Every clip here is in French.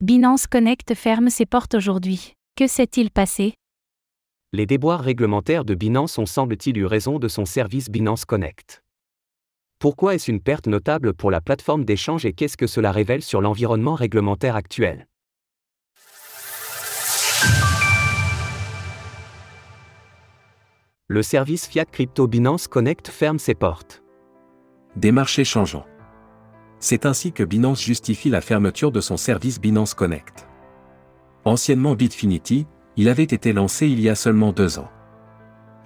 Binance Connect ferme ses portes aujourd'hui. Que s'est-il passé? Les déboires réglementaires de Binance ont semble-t-il eu raison de son service Binance Connect. Pourquoi est-ce une perte notable pour la plateforme d'échange et qu'est-ce que cela révèle sur l'environnement réglementaire actuel? Le service Fiat Crypto Binance Connect ferme ses portes. Des marchés changeants. C'est ainsi que Binance justifie la fermeture de son service Binance Connect. Anciennement Bitfinity, il avait été lancé il y a seulement deux ans.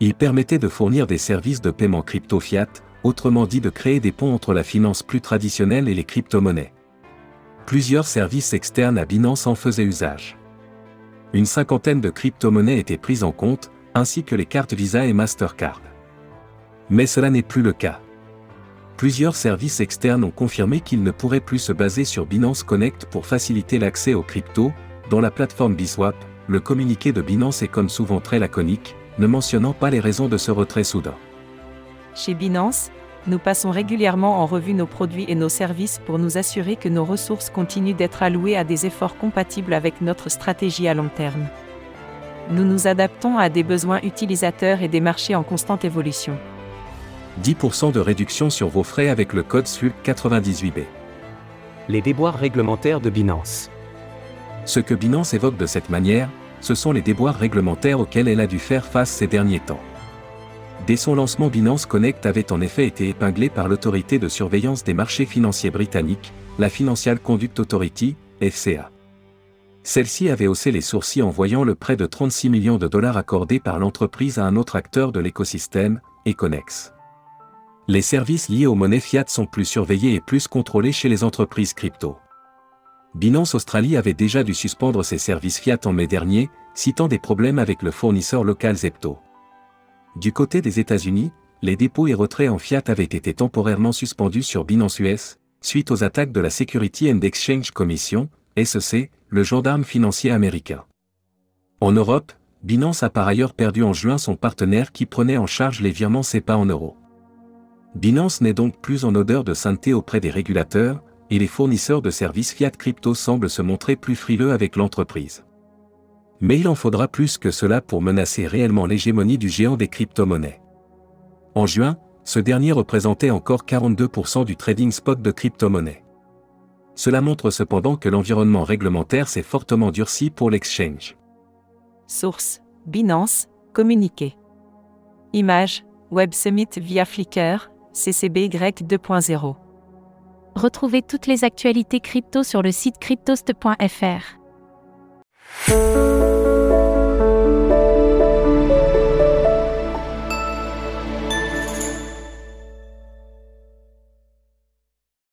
Il permettait de fournir des services de paiement crypto fiat, autrement dit de créer des ponts entre la finance plus traditionnelle et les crypto-monnaies. Plusieurs services externes à Binance en faisaient usage. Une cinquantaine de crypto-monnaies étaient prises en compte, ainsi que les cartes Visa et Mastercard. Mais cela n'est plus le cas. Plusieurs services externes ont confirmé qu'ils ne pourraient plus se baser sur Binance Connect pour faciliter l'accès aux cryptos, dans la plateforme Biswap, le communiqué de Binance est comme souvent très laconique, ne mentionnant pas les raisons de ce retrait soudain. Chez Binance, nous passons régulièrement en revue nos produits et nos services pour nous assurer que nos ressources continuent d'être allouées à des efforts compatibles avec notre stratégie à long terme nous nous adaptons à des besoins utilisateurs et des marchés en constante évolution. 10% de réduction sur vos frais avec le code SULP 98B. Les déboires réglementaires de Binance. Ce que Binance évoque de cette manière, ce sont les déboires réglementaires auxquels elle a dû faire face ces derniers temps. Dès son lancement, Binance Connect avait en effet été épinglé par l'autorité de surveillance des marchés financiers britanniques, la Financial Conduct Authority, FCA. Celle-ci avait haussé les sourcils en voyant le prêt de 36 millions de dollars accordé par l'entreprise à un autre acteur de l'écosystème, Econex. Les services liés aux monnaies fiat sont plus surveillés et plus contrôlés chez les entreprises crypto. Binance Australie avait déjà dû suspendre ses services fiat en mai dernier, citant des problèmes avec le fournisseur local Zepto. Du côté des États-Unis, les dépôts et retraits en fiat avaient été temporairement suspendus sur Binance US, suite aux attaques de la Security and Exchange Commission, SEC, le gendarme financier américain. En Europe, Binance a par ailleurs perdu en juin son partenaire qui prenait en charge les virements CEPA en euros. Binance n'est donc plus en odeur de sainteté auprès des régulateurs, et les fournisseurs de services fiat crypto semblent se montrer plus frileux avec l'entreprise. Mais il en faudra plus que cela pour menacer réellement l'hégémonie du géant des crypto-monnaies. En juin, ce dernier représentait encore 42% du trading spot de crypto-monnaies. Cela montre cependant que l'environnement réglementaire s'est fortement durci pour l'exchange. Source Binance, communiqué. Image Web Summit via Flickr, CCBY 2.0. Retrouvez toutes les actualités crypto sur le site cryptost.fr.